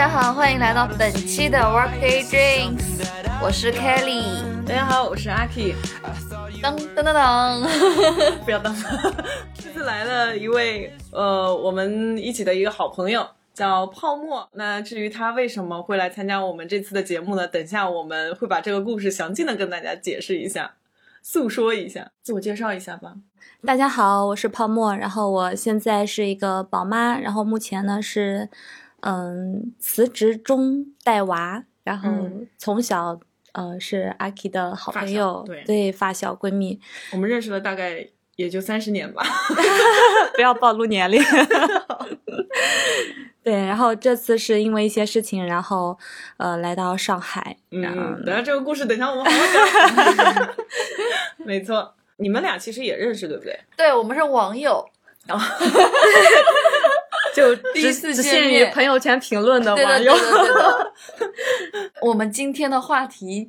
家好，欢迎来到本期的 Workday Drinks，我是 Kelly。大家好，我是阿 K。当当当当，不要当。这次来了一位呃，我们一起的一个好朋友，叫泡沫。那至于他为什么会来参加我们这次的节目呢？等下我们会把这个故事详尽的跟大家解释一下，诉说一下，自我介绍一下吧。大家好，我是泡沫，然后我现在是一个宝妈，然后目前呢是，嗯，辞职中带娃，然后从小呃是阿 K 的好朋友，对发小闺蜜，我们认识了大概也就三十年吧 不要暴露年龄。对，然后这次是因为一些事情，然后呃来到上海，嗯，等下这个故事，等下我们好好讲。没错。你们俩其实也认识，对不对？对，我们是网友，然后 就第一次见面，朋友圈评论的网友。我们今天的话题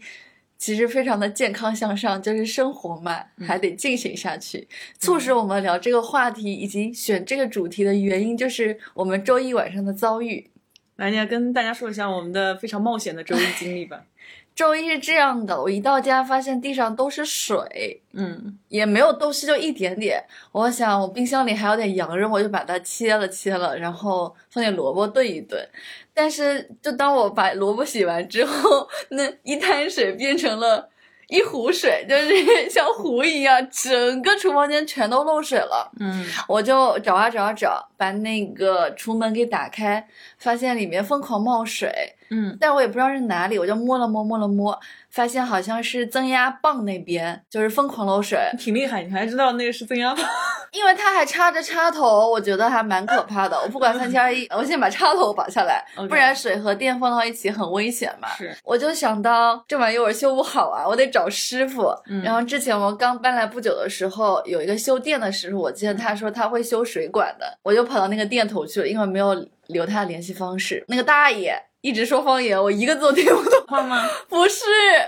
其实非常的健康向上，就是生活嘛，还得进行下去。促使我们聊这个话题以及选这个主题的原因，就是我们周一晚上的遭遇。来，你跟大家说一下我们的非常冒险的周一经历吧。周一是这样的，我一到家发现地上都是水，嗯，也没有东西就一点点。我想我冰箱里还有点羊肉，我就把它切了切了，然后放点萝卜炖一炖。但是就当我把萝卜洗完之后，那一滩水变成了。一壶水就是像湖一样，整个厨房间全都漏水了。嗯，我就找啊找啊找，把那个厨门给打开，发现里面疯狂冒水。嗯，但我也不知道是哪里，我就摸了摸，摸了摸。发现好像是增压泵那边就是疯狂漏水，挺厉害，你还知道那个是增压泵，因为它还插着插头，我觉得还蛮可怕的。我不管三七二一，我先把插头拔下来，不然水和电放到一起很危险嘛。是，我就想到这玩意儿修不好啊，我得找师傅。然后之前我刚搬来不久的时候，有一个修电的师傅，我记得他说他会修水管的，我就跑到那个店头去了，因为没有留他的联系方式。那个大爷。一直说方言，我一个字都听不懂。话吗？不是，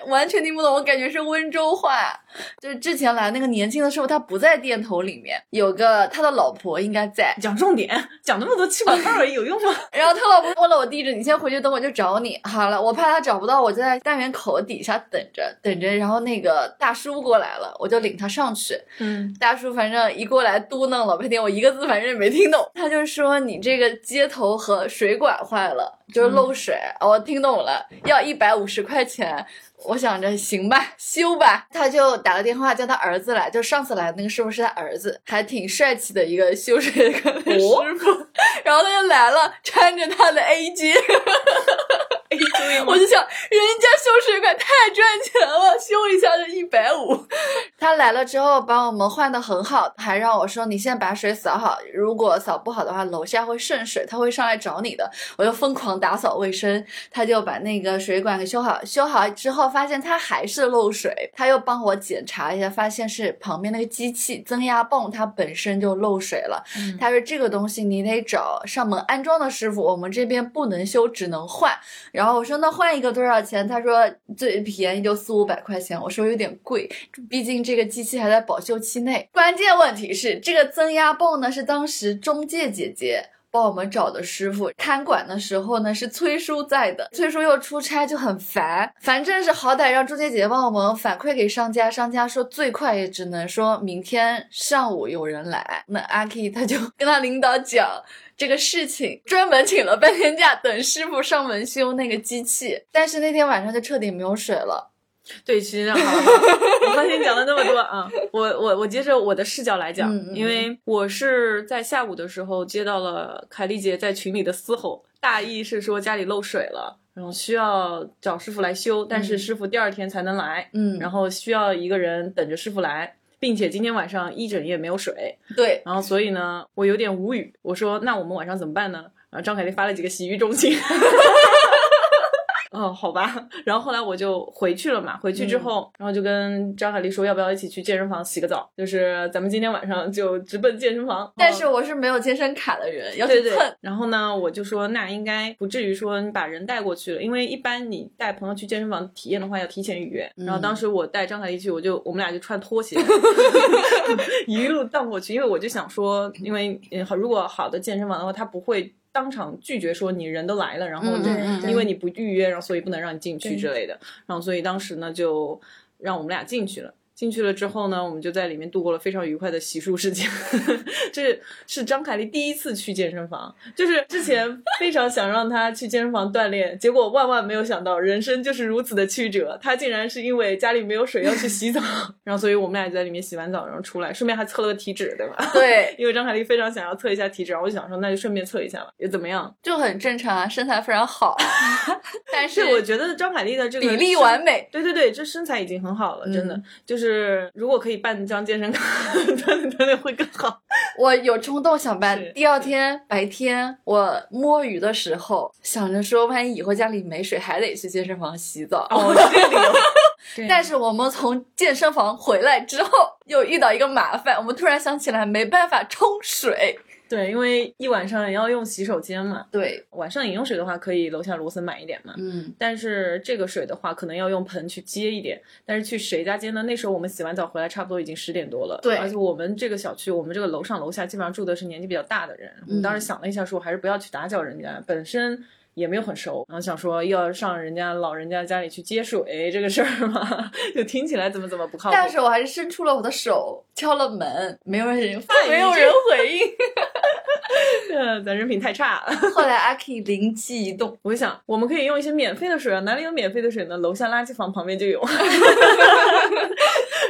完全听不懂。我感觉是温州话。就是之前来那个年轻的时候，他不在店头里面，有个他的老婆应该在。讲重点，讲那么多气管泡而已，有用吗？然后他老婆问了我地址，你先回去等我，就找你。好了，我怕他找不到，我就在单元口底下等着，等着。然后那个大叔过来了，我就领他上去。嗯，大叔反正一过来嘟囔老半天，我一个字反正也没听懂。他就说你这个接头和水管坏了。就是漏水，我听懂了，要一百五十块钱。我想着行吧，修吧。他就打个电话叫他儿子来，就上次来那个师傅是他儿子，还挺帅气的一个修水的师傅。然后他就来了，穿着他的 A 我就想，人家修水管太赚钱了，修一下就一百五。他来了之后，把我们换的很好，还让我说：“你先把水扫好，如果扫不好的话，楼下会渗水，他会上来找你的。”我就疯狂打扫卫生，他就把那个水管给修好。修好之后，发现它还是漏水，他又帮我检查一下，发现是旁边那个机器增压泵它本身就漏水了。他说：“这个东西你得找上门安装的师傅，我们这边不能修，只能换。”然后然后我说那换一个多少钱？他说最便宜就四五百块钱。我说有点贵，毕竟这个机器还在保修期内。关键问题是这个增压泵呢，是当时中介姐姐帮我们找的师傅看管的时候呢，是崔叔在的。崔叔又出差就很烦，反正是好歹让中介姐姐帮我们反馈给商家，商家说最快也只能说明天上午有人来。那阿 K 他就 跟他领导讲。这个事情专门请了半天假，等师傅上门修那个机器。但是那天晚上就彻底没有水了。对，其实好了，我发现讲了那么多啊，我我我接着我的视角来讲，因为我是在下午的时候接到了凯丽姐在群里的嘶吼，大意是说家里漏水了，然后需要找师傅来修，但是师傅第二天才能来，嗯，然后需要一个人等着师傅来。并且今天晚上一整夜没有水，对，然后所以呢，我有点无语。我说那我们晚上怎么办呢？然后张凯丽发了几个洗浴中心，哦，好吧。然后后来我就回去了嘛，回去之后，然后就跟张海丽说，要不要一起去健身房洗个澡？就是咱们今天晚上就直奔健身房。但是我是没有健身卡的人，要去蹭。然后呢，我就说那应该不至于说你把人带过去了，因为一般你带朋友去健身房体验的话要提前预约。然后当时我带张海丽去，我就我们俩就穿拖鞋 一路荡过去，因为我就想说，因为如果好的健身房的话，他不会。当场拒绝说你人都来了，然后因为你不预约，然后所以不能让你进去之类的，然后所以当时呢就让我们俩进去了。进去了之后呢，我们就在里面度过了非常愉快的洗漱时间。这是张凯丽第一次去健身房，就是之前非常想让她去健身房锻炼，结果万万没有想到，人生就是如此的曲折。她竟然是因为家里没有水要去洗澡，然后所以我们俩就在里面洗完澡，然后出来，顺便还测了个体脂，对吧？对，因为张凯丽非常想要测一下体脂，然后我就想说那就顺便测一下吧，也怎么样？就很正常啊，身材非常好。但是我觉得张凯丽的这个比例完美，对对对，这身材已经很好了，真的就是。是，如果可以办一张健身卡，锻炼锻炼会更好。我有冲动想办。第二天白天我摸鱼的时候，想着说，万一以后家里没水，还得去健身房洗澡。哦，这个理由。但是我们从健身房回来之后，又遇到一个麻烦，我们突然想起来没办法冲水。对，因为一晚上也要用洗手间嘛。对，晚上饮用水的话，可以楼下罗森买一点嘛。嗯。但是这个水的话，可能要用盆去接一点。但是去谁家接呢？那时候我们洗完澡回来，差不多已经十点多了。对。而且我们这个小区，我们这个楼上楼下基本上住的是年纪比较大的人。我们当时想了一下，说还是不要去打搅人家，本身。也没有很熟，然后想说要上人家老人家家里去接水这个事儿嘛，就听起来怎么怎么不靠谱。但是我还是伸出了我的手，敲了门，没有人，没有人回应。嗯，咱人品太差了。后来阿 K 灵机一动，我就想，我们可以用一些免费的水啊，哪里有免费的水呢？楼下垃圾房旁边就有。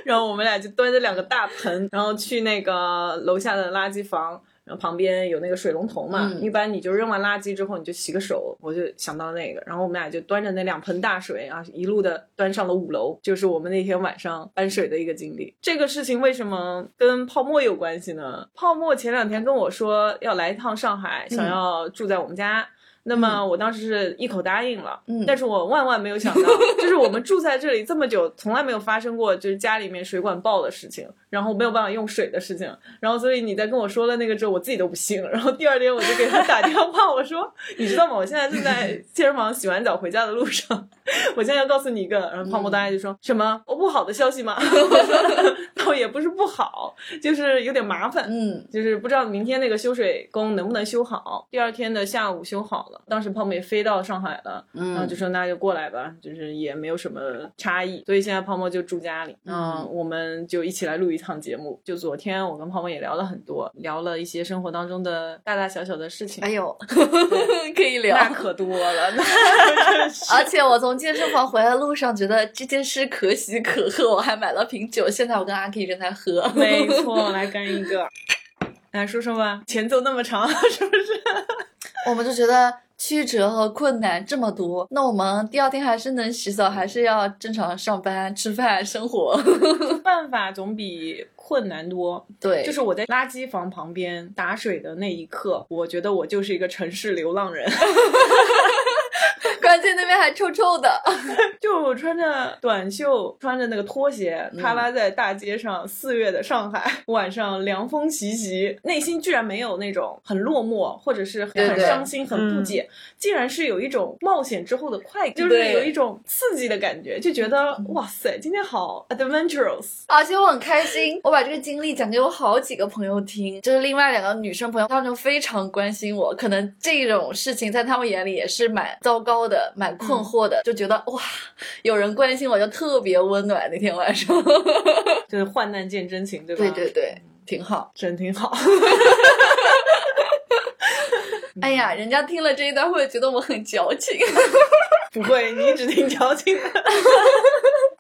然后我们俩就端着两个大盆，然后去那个楼下的垃圾房。然后旁边有那个水龙头嘛，一般你就扔完垃圾之后你就洗个手，我就想到那个，然后我们俩就端着那两盆大水啊，一路的端上了五楼，就是我们那天晚上搬水的一个经历。这个事情为什么跟泡沫有关系呢？泡沫前两天跟我说要来一趟上海，想要住在我们家。那么我当时是一口答应了，嗯，但是我万万没有想到，就是我们住在这里这么久，从来没有发生过就是家里面水管爆的事情，然后没有办法用水的事情，然后所以你在跟我说了那个之后，我自己都不信。然后第二天我就给他打电话，我说你知道吗？我现在正在 健身房洗完澡回家的路上，我现在要告诉你一个，然后泡沫大爷就说什么不好的消息吗？我说倒也不是不好，就是有点麻烦，嗯，就是不知道明天那个修水工能不能修好，第二天的下午修好。当时泡沫也飞到上海了，然后就说那就过来吧，就是也没有什么差异，所以现在泡沫就住家里，嗯，我们就一起来录一趟节目。就昨天我跟泡沫也聊了很多，聊了一些生活当中的大大小小的事情。哎呦，可以聊，那可多了。而且我从健身房回来的路上觉得这件事可喜可贺，我还买了瓶酒，现在我跟阿 K 正在喝。没错，来干一个，来说说吧，前奏那么长，是不是？我们就觉得曲折和困难这么多，那我们第二天还是能洗澡，还是要正常上班、吃饭、生活。办法总比困难多。对，就是我在垃圾房旁边打水的那一刻，我觉得我就是一个城市流浪人。关键那边还臭臭的，就穿着短袖，穿着那个拖鞋，踏拉在大街上。四月的上海晚上，凉风习习，内心居然没有那种很落寞，或者是很伤心、很不解，竟然是有一种冒险之后的快感，就是有一种刺激的感觉，就觉得哇塞，今天好 adventurous，而且我很开心。我把这个经历讲给我好几个朋友听，就是另外两个女生朋友，她们就非常关心我。可能这种事情在她们眼里也是蛮糟糕的。的蛮困惑的，就觉得哇，有人关心我就特别温暖。那天晚上，就是患难见真情，对吧？对对对，挺好，真挺好。哎呀，人家听了这一段会觉得我很矫情。不会，你一直挺矫情的。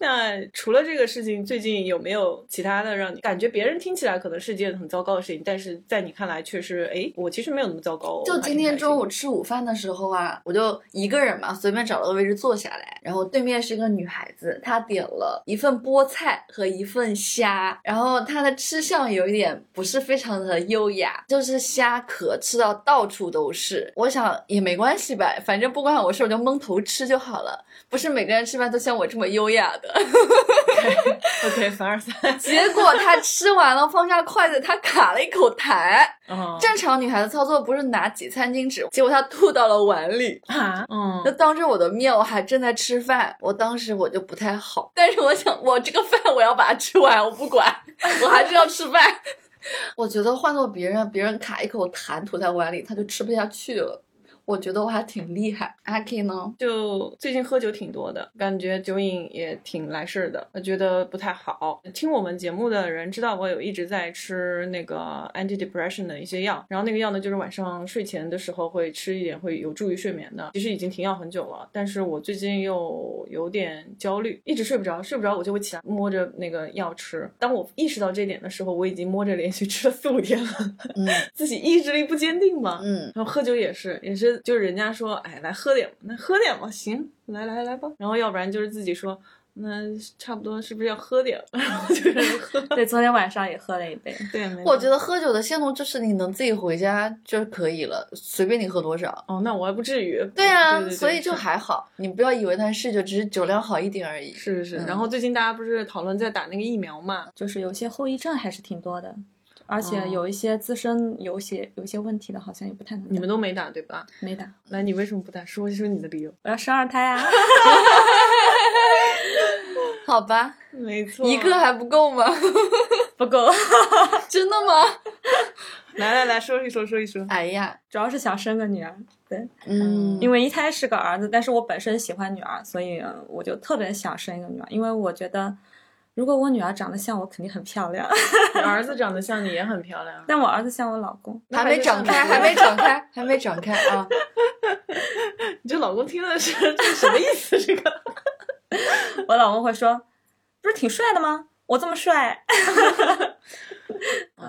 那除了这个事情，最近有没有其他的让你感觉别人听起来可能是件很糟糕的事情，但是在你看来却是哎，我其实没有那么糟糕。就今天中午吃午饭的时候啊，我就一个人嘛，随便找了个位置坐下来，然后对面是一个女孩子，她点了一份菠菜和一份虾，然后她的吃相有一点不是非常的优雅，就是虾壳吃到到处都是。我想也没关系吧，反正不关我事，我就蒙头吃就好了。不是每个人吃饭都像我这么优雅的。OK，凡尔赛。结果他吃完了，放下筷子，他卡了一口痰。嗯，正常女孩子操作不是拿起餐巾纸，结果他吐到了碗里啊。嗯，就当着我的面，我还正在吃饭，我当时我就不太好。但是我想，我这个饭我要把它吃完，我不管，我还是要吃饭。我觉得换做别人，别人卡一口痰吐在碗里，他就吃不下去了。我觉得我还挺厉害，阿 K 呢？就最近喝酒挺多的，感觉酒瘾也挺来事儿的，我觉得不太好。听我们节目的人知道我有一直在吃那个 anti depression 的一些药，然后那个药呢就是晚上睡前的时候会吃一点，会有助于睡眠的。其实已经停药很久了，但是我最近又有点焦虑，一直睡不着，睡不着我就会起来摸着那个药吃。当我意识到这点的时候，我已经摸着连续吃了四五天了。嗯，自己意志力不坚定嘛。嗯，然后喝酒也是，也是。就是人家说，哎，来喝点，那喝点吧，行，来来来吧。然后要不然就是自己说，那差不多是不是要喝点？然后就是喝。对，昨天晚上也喝了一杯。对，我觉得喝酒的限度就是你能自己回家就可以了，随便你喝多少。哦，那我还不至于。对啊，所以就还好，你不要以为它是酒，只是酒量好一点而已。是是是。然后最近大家不是讨论在打那个疫苗嘛，就是有些后遗症还是挺多的。而且有一些自身有些有些问题的，好像也不太能。你们都没打对吧？没打。那你为什么不打？说一说你的理由。我要生二胎啊！好吧，没错。一个还不够吗？不够。真的吗？来来来说一说，说一说。哎呀，主要是想生个女儿。对，嗯，因为一胎是个儿子，但是我本身喜欢女儿，所以我就特别想生一个女儿，因为我觉得。如果我女儿长得像我，肯定很漂亮。你儿子长得像你也很漂亮，但我儿子像我老公，还没长开，还没长 开，还没长开啊！你这老公听的是 这什么意思？这个，我老公会说，不是挺帅的吗？我这么帅。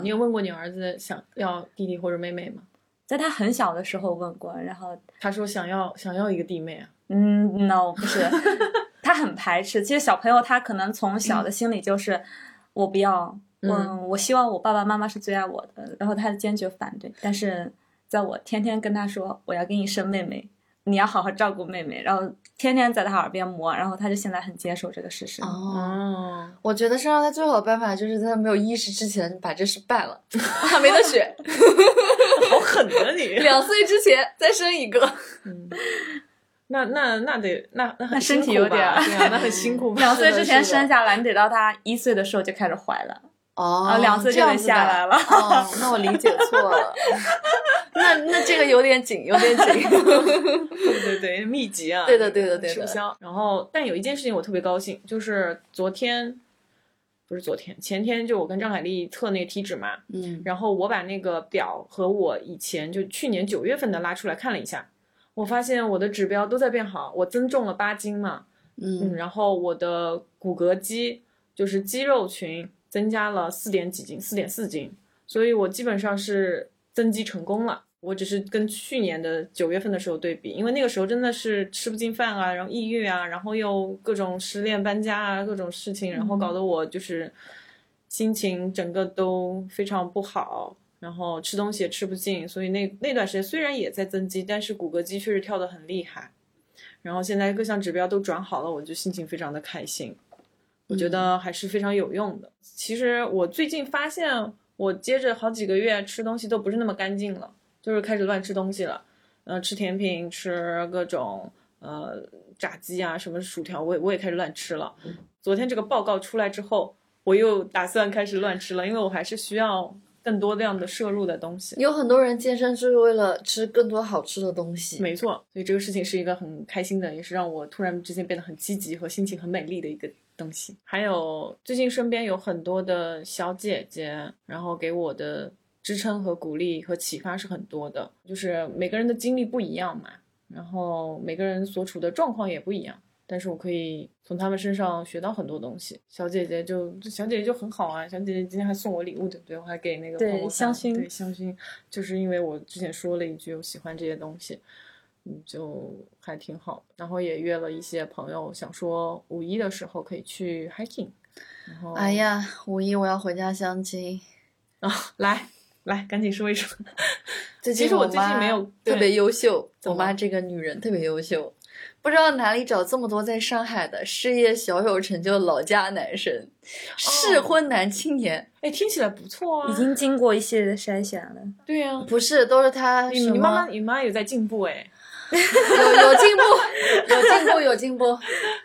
你有问过你儿子想要弟弟或者妹妹吗？在他很小的时候问过，然后他说想要想要一个弟妹啊。嗯，no，不是。他很排斥，其实小朋友他可能从小的心理就是我不要，嗯，我希望我爸爸妈妈是最爱我的，然后他坚决反对。但是在我天天跟他说我要给你生妹妹，你要好好照顾妹妹，然后天天在他耳边磨，然后他就现在很接受这个事实。哦，我觉得生二胎最好的办法就是在他没有意识之前把这事办了，他没得选，好狠啊你！两岁之前再生一个。嗯。那那那得那那很身体有点，对啊，那很辛苦。两岁之前生下来，你得到他一岁的时候就开始怀了。哦，两岁就得下来了。哦，那我理解错了。那那这个有点紧，有点紧。对对对，密集啊。对的对的对的。吃不消。然后，但有一件事情我特别高兴，就是昨天，不是昨天，前天就我跟张海丽测那个体脂嘛。嗯。然后我把那个表和我以前就去年九月份的拉出来看了一下。我发现我的指标都在变好，我增重了八斤嘛，嗯，然后我的骨骼肌就是肌肉群增加了四点几斤，四点四斤，所以我基本上是增肌成功了。我只是跟去年的九月份的时候对比，因为那个时候真的是吃不进饭啊，然后抑郁啊，然后又各种失恋、搬家啊，各种事情，然后搞得我就是心情整个都非常不好。然后吃东西也吃不进，所以那那段时间虽然也在增肌，但是骨骼肌确实跳得很厉害。然后现在各项指标都转好了，我就心情非常的开心。我觉得还是非常有用的。其实我最近发现，我接着好几个月吃东西都不是那么干净了，就是开始乱吃东西了。呃，吃甜品，吃各种呃炸鸡啊，什么薯条，我我也开始乱吃了。昨天这个报告出来之后，我又打算开始乱吃了，因为我还是需要。更多量的摄入的东西，有很多人健身就是为了吃更多好吃的东西。没错，所以这个事情是一个很开心的，也是让我突然之间变得很积极和心情很美丽的一个东西。还有最近身边有很多的小姐姐，然后给我的支撑和鼓励和启发是很多的。就是每个人的经历不一样嘛，然后每个人所处的状况也不一样，但是我可以从他们身上学到很多东西。小姐姐就小姐姐就很好啊，小姐姐今天还送我礼物，对不对？我还给那个对香薰，对香薰，就是因为我之前说了一句我喜欢这些东西，嗯，就还挺好。然后也约了一些朋友，想说五一的时候可以去 hiking。然后，哎呀，五一我要回家相亲啊！来来，赶紧说一说。其实我最近没有特别优秀，我妈这个女人特别优秀，不知道哪里找这么多在上海的事业小有成就老家男生，适婚男青年。哎，听起来不错啊，已经经过一系列的筛选了。对呀，不是，都是他。你妈妈，你妈有在进步哎。有有进步，有进步，有进步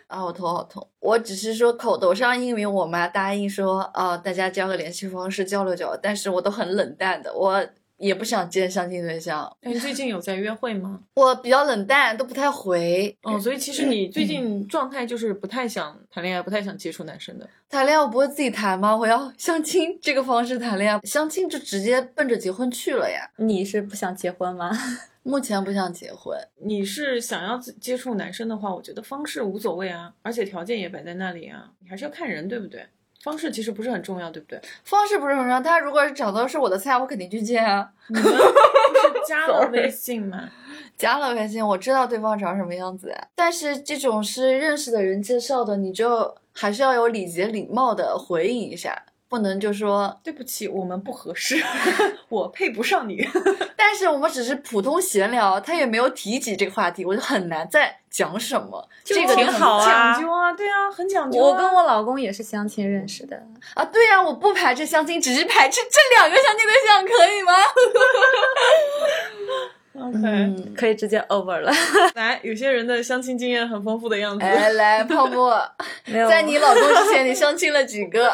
啊！我头好痛。我只是说口头上因为我妈答应说啊，大家交个联系方式交流交流，但是我都很冷淡的，我也不想见相亲对象。你最近有在约会吗？我比较冷淡，都不太回。哦，所以其实你最近状态就是不太想谈恋爱，不太想接触男生的。谈恋爱我不会自己谈吗？我要相亲这个方式谈恋爱，相亲就直接奔着结婚去了呀。你是不想结婚吗？目前不想结婚。你是想要接触男生的话，我觉得方式无所谓啊，而且条件也摆在那里啊，你还是要看人，对不对？方式其实不是很重要，对不对？方式不是很重要，他如果是找到是我的菜，我肯定去见啊。你们不是加了 微信吗？加了微信，我知道对方长什么样子。但是这种是认识的人介绍的，你就还是要有礼节礼貌的回应一下。不能就说对不起，我们不合适，我配不上你。但是我们只是普通闲聊，他也没有提及这个话题，我就很难再讲什么。这个挺好啊，讲究啊，对啊，很讲究。我跟我老公也是相亲认识的啊，对呀，我不排斥相亲，只是排斥这两个相亲对象，可以吗 ？OK，可以直接 over 了。来，有些人的相亲经验很丰富的样子。来来，泡沫，在你老公之前，你相亲了几个？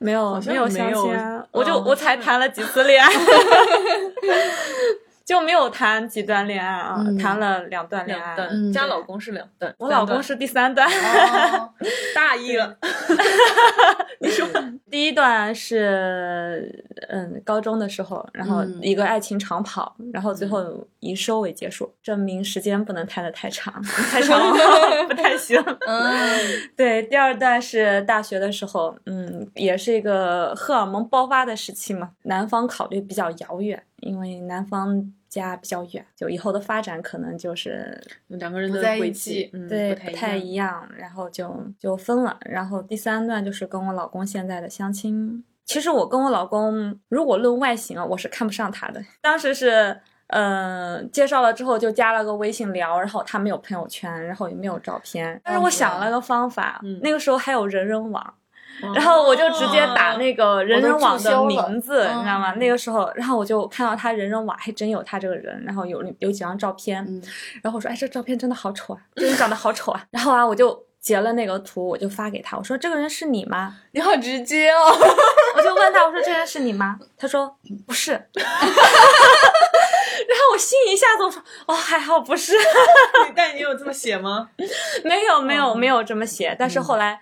没有，没有相亲，我就我才谈了几次恋爱，就没有谈几段恋爱啊，谈了两段恋爱。加老公是两段，我老公是第三段，大意了。你说，第一段是嗯高中的时候，然后一个爱情长跑，然后最后以收尾结束，证明时间不能谈的太长，太长不太行。嗯，对，第二段是大学的时候，嗯，也是一个荷尔蒙爆发的时期嘛，男方考虑比较遥远，因为男方。家比较远，就以后的发展可能就是两个人的轨迹，对，不太一样，然后就就分了。然后第三段就是跟我老公现在的相亲。其实我跟我老公，如果论外形啊，我是看不上他的。当时是，嗯，介绍了之后就加了个微信聊，然后他没有朋友圈，然后也没有照片。但是我想了个方法，那个时候还有人人网。然后我就直接打那个人人网的名字，你知道吗？那个时候，然后我就看到他人人网还真有他这个人，然后有有几张照片，然后我说：“哎，这照片真的好丑啊，这人长得好丑啊。”然后啊，我就截了那个图，我就发给他，我说：“这个人是你吗？”你好直接哦！我就问他，我说：“这人是你吗？”他说：“不是。”然后我心一下子我说：“哦，还好不是。”但你有这么写吗？没有，没有，没有这么写。但是后来。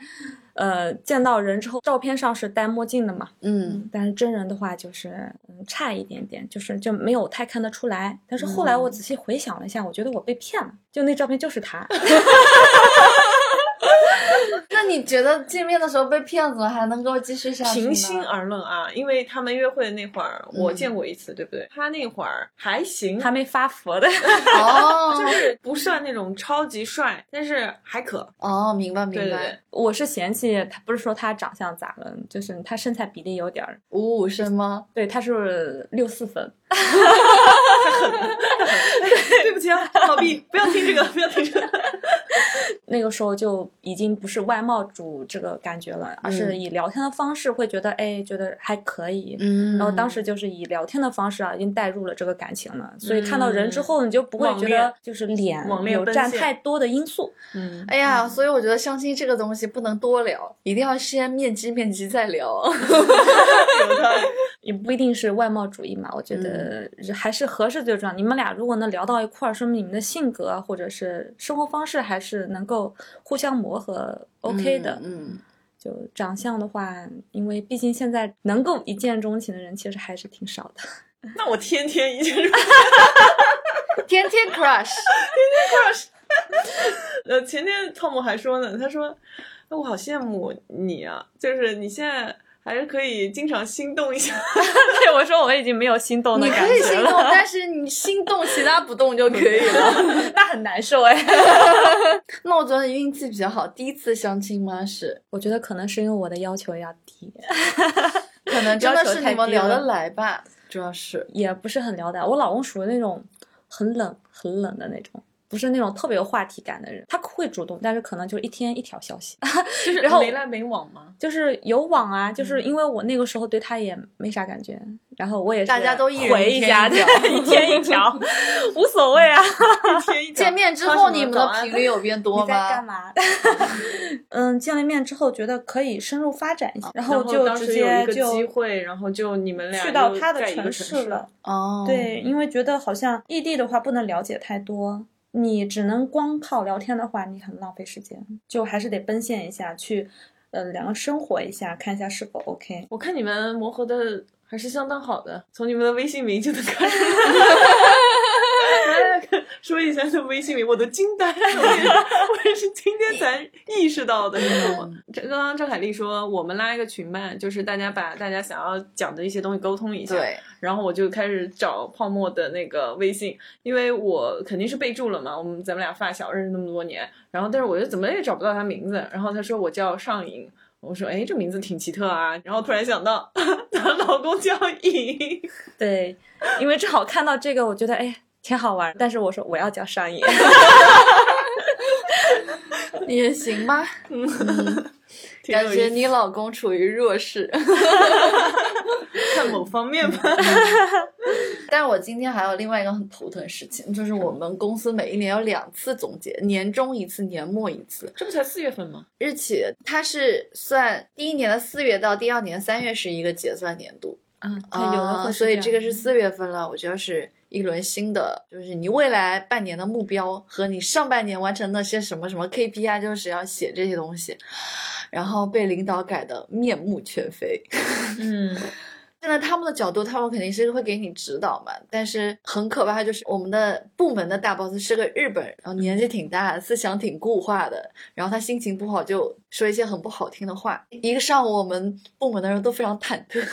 呃，见到人之后，照片上是戴墨镜的嘛，嗯，但是真人的话就是嗯差一点点，就是就没有太看得出来。但是后来我仔细回想了一下，我觉得我被骗了，就那照片就是他。那你觉得见面的时候被骗子还能够继续下去平心而论啊，因为他们约会的那会儿，我见过一次，对不对？他那会儿还行，还没发福的，哦，就是不算那种超级帅，但是还可。哦，明白明白。对对，我是嫌弃他，不是说他长相咋了，就是他身材比例有点五五身吗？对，他是六四分。对不起啊，老毕，不要听这个，不要听这个。那个时候就已经不是外貌主这个感觉了，而是以聊天的方式会觉得，哎，觉得还可以。嗯。然后当时就是以聊天的方式啊，已经带入了这个感情了，所以看到人之后，你就不会觉得就是脸有占太多的因素。嗯。哎呀，所以我觉得相亲这个东西不能多聊，一定要先面基面基再聊。有的也不一定是外貌主义嘛，我觉得还是合适最重要。你们俩如果能聊到一块儿，说明你们的性格或者是生活方式还是能够互相磨合，OK 的。嗯，就长相的话，因为毕竟现在能够一见钟情的人其实还是挺少的。那我天天一见钟情，天天 crush，天天 crush。呃，前天汤姆还说呢，他说，我好羡慕你啊，就是你现在。还是可以经常心动一下。对我说，我已经没有心动的感觉了。你可以心动，但是你心动，其他不动就可以了。那很难受哎。那我觉得运气比较好，第一次相亲吗？是？我觉得可能是因为我的要求要低，可能真的是你们聊得来吧。主要是也不是很聊得来。我老公属于那种很冷、很冷的那种。不是那种特别有话题感的人，他会主动，但是可能就一天一条消息，就是 然后没来没往吗？就是有往啊，就是因为我那个时候对他也没啥感觉，然后我也是大家都一回一家的，一天一条，无所谓啊。见面之后你们的频率有变多吗？你在干嘛？嗯，见了面之后觉得可以深入发展一下，然后就直接就机会，然后就你们俩去到他的城市了。哦，对，因为觉得好像异地的话不能了解太多。你只能光靠聊天的话，你很浪费时间，就还是得奔现一下，去，呃，两个生活一下，看一下是否 OK。我看你们磨合的还是相当好的，从你们的微信名就能看出来。说一下他微信名，我都惊呆了。我也是今天才意识到的，你知道吗？这刚刚张凯丽说，我们拉一个群吧，就是大家把大家想要讲的一些东西沟通一下。对。然后我就开始找泡沫的那个微信，因为我肯定是备注了嘛。我们咱们俩发小认识那么多年，然后但是我就怎么也找不到他名字。然后他说我叫上瘾，我说哎，这名字挺奇特啊。然后突然想到，她老公叫颖。对，因为正好看到这个，我觉得哎。挺好玩，但是我说我要叫上瘾，也行吧。嗯，感觉你老公处于弱势，看某方面吧。但是我今天还有另外一个很头疼的事情，就是我们公司每一年有两次总结，年终一次，年末一次。这不才四月份吗？日期它是算第一年的四月到第二年三月是一个结算年度。嗯，啊，所以这个是四月份了，我觉得是。一轮新的，就是你未来半年的目标和你上半年完成那些什么什么 KPI，就是要写这些东西，然后被领导改的面目全非。嗯，站在他们的角度，他们肯定是会给你指导嘛。但是很可怕，就是我们的部门的大 boss 是个日本人，然后年纪挺大，思想挺固化的，然后他心情不好就说一些很不好听的话。一个上午，我们部门的人都非常忐忑。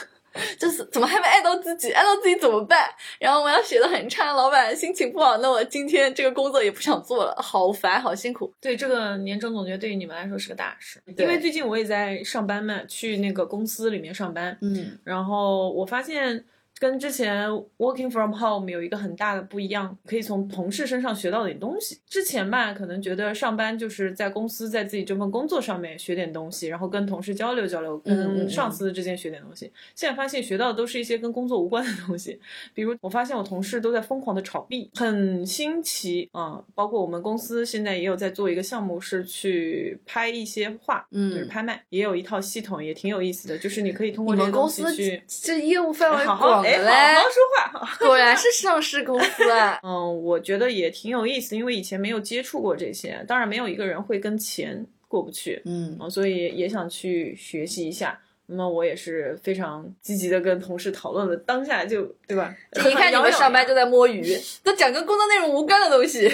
就是怎么还没爱到自己？爱到自己怎么办？然后我要写的很差，老板心情不好，那我今天这个工作也不想做了，好烦，好辛苦。对，这个年终总结对于你们来说是个大事，因为最近我也在上班嘛，去那个公司里面上班，嗯，然后我发现。跟之前 working from home 有一个很大的不一样，可以从同事身上学到点东西。之前吧，可能觉得上班就是在公司，在自己这份工作上面学点东西，然后跟同事交流交流，跟上司之间学点东西。现在发现学到的都是一些跟工作无关的东西，比如我发现我同事都在疯狂的炒币，很新奇啊。包括我们公司现在也有在做一个项目，是去拍一些画，嗯，就是拍卖，也有一套系统，也挺有意思的。就是你可以通过这个公司去，这业务范围广。哎，好好说话，果然是上市公司啊！嗯，我觉得也挺有意思，因为以前没有接触过这些，当然没有一个人会跟钱过不去，嗯，所以也想去学习一下。那么我也是非常积极的跟同事讨论了，当下就对吧？一看你们上班就在摸鱼，都讲跟工作内容无关的东西。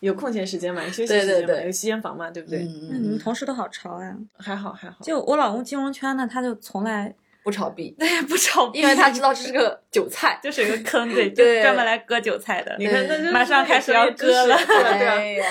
有空闲时间嘛？休息时间嘛？有吸烟房嘛？对不对？那你们同事都好潮啊！还好还好，就我老公金融圈呢，他就从来。不炒币，对，不炒币，因为他知道这是个韭菜，就是一个坑，对，就专门来割韭菜的。你看，那马上开始要割了，对呀，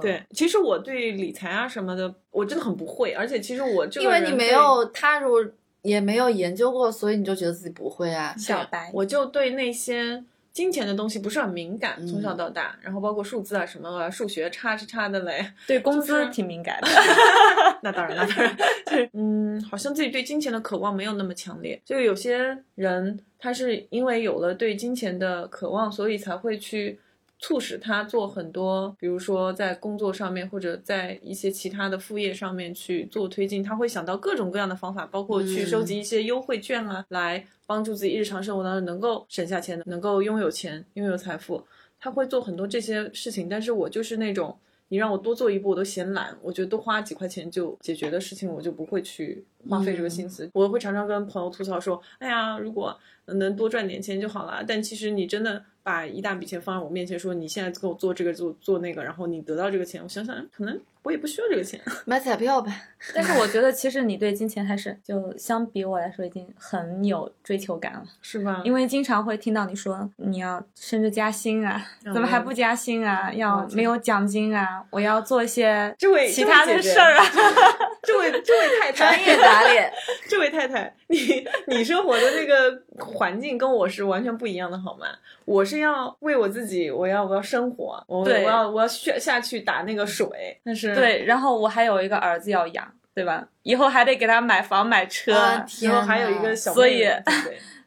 对。其实我对理财啊什么的，我真的很不会，而且其实我因为你没有踏入，也没有研究过，所以你就觉得自己不会啊，小白。我就对那些。金钱的东西不是很敏感，从小到大，然后包括数字啊什么啊数学差是差的嘞。对工资挺敏感的，那当然，那当然。对，嗯，好像自己对金钱的渴望没有那么强烈。就有些人，他是因为有了对金钱的渴望，所以才会去。促使他做很多，比如说在工作上面，或者在一些其他的副业上面去做推进，他会想到各种各样的方法，包括去收集一些优惠券啊，来帮助自己日常生活当中能够省下钱，能够拥有钱，拥有财富。他会做很多这些事情，但是我就是那种，你让我多做一步我都嫌懒，我觉得多花几块钱就解决的事情，我就不会去花费这个心思。我会常常跟朋友吐槽说：“哎呀，如果能多赚点钱就好了。”但其实你真的。把一大笔钱放在我面前，说你现在给我做这个做做那个，然后你得到这个钱，我想想，可能我也不需要这个钱，买彩票吧。但是我觉得，其实你对金钱还是就相比我来说，已经很有追求感了，是吧？因为经常会听到你说你要升职加薪啊，怎么还不加薪啊？要没有奖金啊？我要做一些这位其他的事儿啊。这位这位太太专业打脸，这位太太，你你生活的那个环境跟我是完全不一样的，好吗？我是要为我自己，我要我要生活，我我要我要下下去打那个水，但是对，然后我还有一个儿子要养，对吧？以后还得给他买房买车，然后还有一个小，所以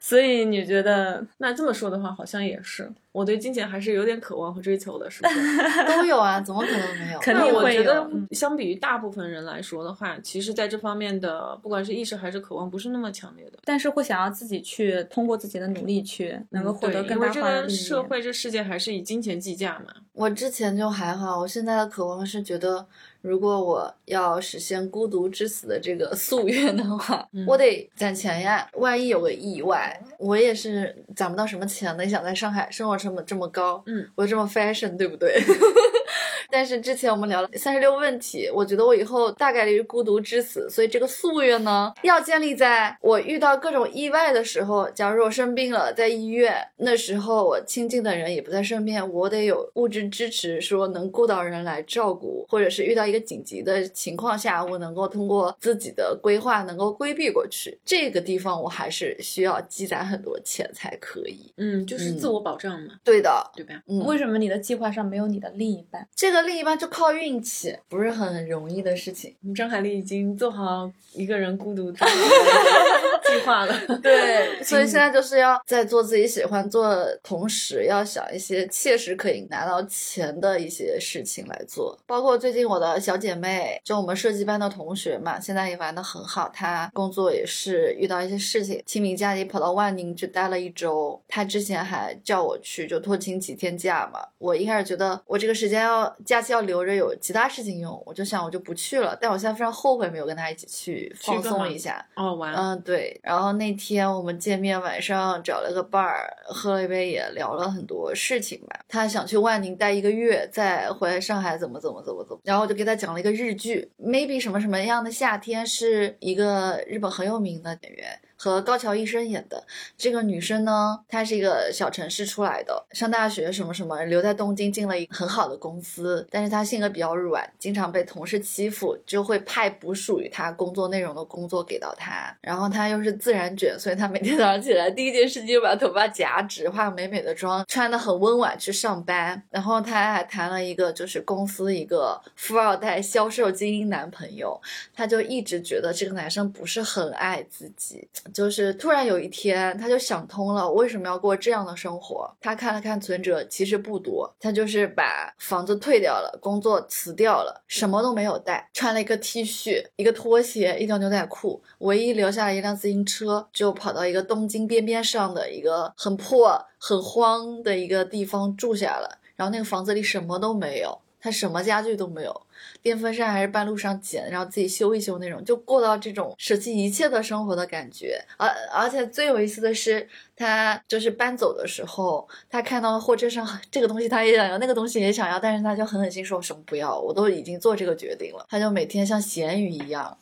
所以你觉得那这么说的话，好像也是。我对金钱还是有点渴望和追求的，是不是？都有啊，怎么可能没有？肯定我觉得，相比于大部分人来说的话，其实在这方面的，不管是意识还是渴望，不是那么强烈的。但是会想要自己去通过自己的努力去能够获得更大化的社会这世界还是以金钱计价嘛。我之前就还好，我现在的渴望是觉得，如果我要实现孤独之死的这个 夙愿的话，我得攒钱呀。万一有个意外，我也是攒不到什么钱的。你想在上海生活。成本这么高，嗯，我这么 fashion，对不对？但是之前我们聊了三十六问题，我觉得我以后大概率孤独致死，所以这个夙愿呢，要建立在我遇到各种意外的时候。假如我生病了，在医院，那时候我亲近的人也不在身边，我得有物质支持，说能雇到人来照顾，或者是遇到一个紧急的情况下，我能够通过自己的规划能够规避过去。这个地方我还是需要积攒很多钱才可以。嗯，就是自我保障嘛。对的，对吧？嗯，为什么你的计划上没有你的另一半？这个。另一半就靠运气，不是很容易的事情。张海丽已经做好一个人孤独的 计划了，对，所以现在就是要在做自己喜欢做的同时，要想一些切实可以拿到钱的一些事情来做。包括最近我的小姐妹，就我们设计班的同学嘛，现在也玩的很好。她工作也是遇到一些事情，清明假期跑到万宁去待了一周。她之前还叫我去，就拖请几天假嘛。我一开始觉得我这个时间要。假期要留着有其他事情用，我就想我就不去了。但我现在非常后悔没有跟他一起去放松一下。哦，玩。嗯，对。然后那天我们见面，晚上找了个伴儿，喝了一杯，也聊了很多事情吧。他想去万宁待一个月，再回来上海怎么怎么怎么怎么。然后我就给他讲了一个日剧，maybe 什么什么样的夏天，是一个日本很有名的演员。和高桥医生演的这个女生呢，她是一个小城市出来的，上大学什么什么，留在东京进了一个很好的公司，但是她性格比较软，经常被同事欺负，就会派不属于她工作内容的工作给到她。然后她又是自然卷，所以她每天早上起来第一件事情就把头发夹直，化美美的妆，穿的很温婉去上班。然后她还谈了一个就是公司一个富二代销售精英男朋友，她就一直觉得这个男生不是很爱自己。就是突然有一天，他就想通了，为什么要过这样的生活？他看了看存折，其实不多。他就是把房子退掉了，工作辞掉了，什么都没有带，穿了一个 T 恤、一个拖鞋、一条牛仔裤，唯一留下了一辆自行车，就跑到一个东京边边上的一个很破、很荒的一个地方住下了。然后那个房子里什么都没有，他什么家具都没有。电风扇还是半路上捡，然后自己修一修那种，就过到这种舍弃一切的生活的感觉。而而且最有意思的是，他就是搬走的时候，他看到货车上这个东西他也想要，那个东西也想要，但是他就狠狠心说什么不要，我都已经做这个决定了。他就每天像咸鱼一样。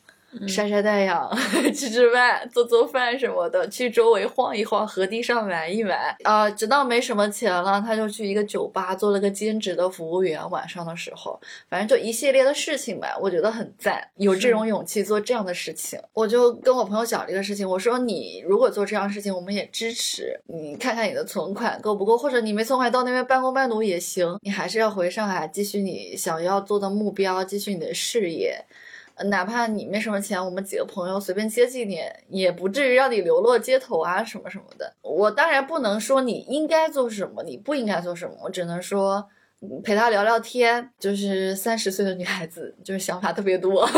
晒晒太阳，吃吃饭，做做饭什么的，去周围晃一晃，河堤上玩一玩。啊，直到没什么钱了，他就去一个酒吧做了个兼职的服务员。晚上的时候，反正就一系列的事情吧，我觉得很赞，有这种勇气做这样的事情。我就跟我朋友讲这个事情，我说你如果做这样的事情，我们也支持你，看看你的存款够不够，或者你没存款到那边半工半读也行，你还是要回上海继续你想要做的目标，继续你的事业。哪怕你没什么钱，我们几个朋友随便接济你，也不至于让你流落街头啊什么什么的。我当然不能说你应该做什么，你不应该做什么，我只能说陪他聊聊天。就是三十岁的女孩子，就是想法特别多。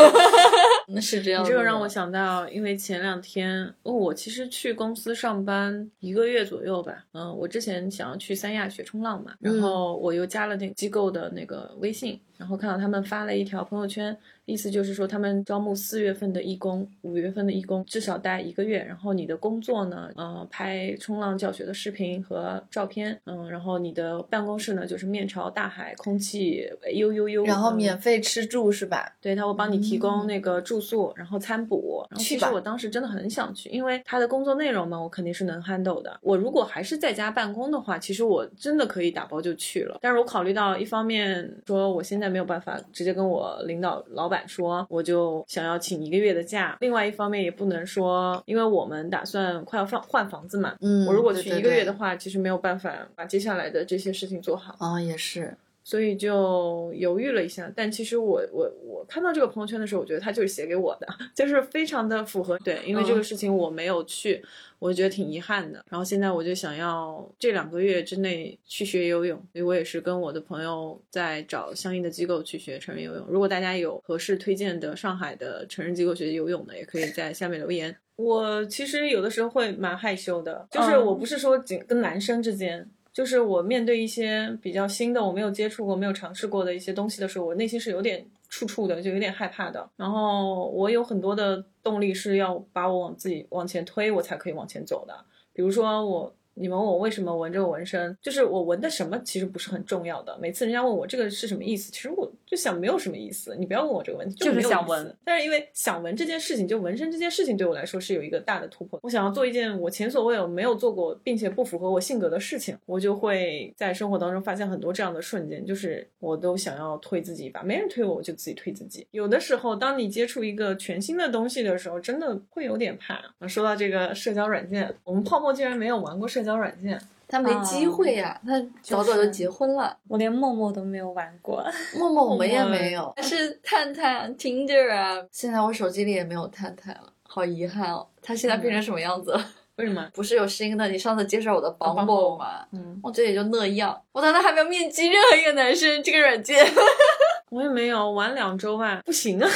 那 是这样。这个让我想到，因为前两天哦我其实去公司上班一个月左右吧。嗯，我之前想要去三亚学冲浪嘛，然后我又加了那个机构的那个微信，然后看到他们发了一条朋友圈。意思就是说，他们招募四月份的义工，五月份的义工至少待一个月。然后你的工作呢，呃，拍冲浪教学的视频和照片，嗯，然后你的办公室呢，就是面朝大海，空气悠悠悠。然后免费吃住是吧？对，他会帮你提供那个住宿，然后餐补。其实我当时真的很想去，因为他的工作内容嘛，我肯定是能 handle 的。我如果还是在家办公的话，其实我真的可以打包就去了。但是我考虑到一方面说，我现在没有办法直接跟我领导、老板。说我就想要请一个月的假，另外一方面也不能说，因为我们打算快要放换房子嘛，嗯，我如果去一个月的话，其实没有办法把接下来的这些事情做好啊，也是，所以就犹豫了一下。但其实我我我看到这个朋友圈的时候，我觉得他就是写给我的，就是非常的符合对，因为这个事情我没有去。我觉得挺遗憾的，然后现在我就想要这两个月之内去学游泳，所以我也是跟我的朋友在找相应的机构去学成人游泳。如果大家有合适推荐的上海的成人机构学游泳的，也可以在下面留言。我其实有的时候会蛮害羞的，就是我不是说仅跟男生之间。就是我面对一些比较新的、我没有接触过、没有尝试过的一些东西的时候，我内心是有点怵怵的，就有点害怕的。然后我有很多的动力是要把我往自己往前推，我才可以往前走的。比如说我。你们问我为什么纹这个纹身，就是我纹的什么其实不是很重要的。每次人家问我这个是什么意思，其实我就想没有什么意思。你不要问我这个问题，就是想纹。但是因为想纹这件事情，就纹身这件事情对我来说是有一个大的突破。我想要做一件我前所未有没有做过，并且不符合我性格的事情，我就会在生活当中发现很多这样的瞬间，就是我都想要推自己一把，没人推我，我就自己推自己。有的时候，当你接触一个全新的东西的时候，真的会有点怕。说到这个社交软件，我们泡沫竟然没有玩过社交软件。他没机会呀，他早早就结婚了。我连陌陌都没有玩过，陌陌我们也没有，是探探、Tinder 啊。现在我手机里也没有探探了，好遗憾哦。他现在变成什么样子了？为什么？不是有新的？你上次介绍我的 Bumble 吗？嗯，我觉得也就那样。我难道还没有面基任何一个男生？这个软件，我也没有玩两周吧，不行啊。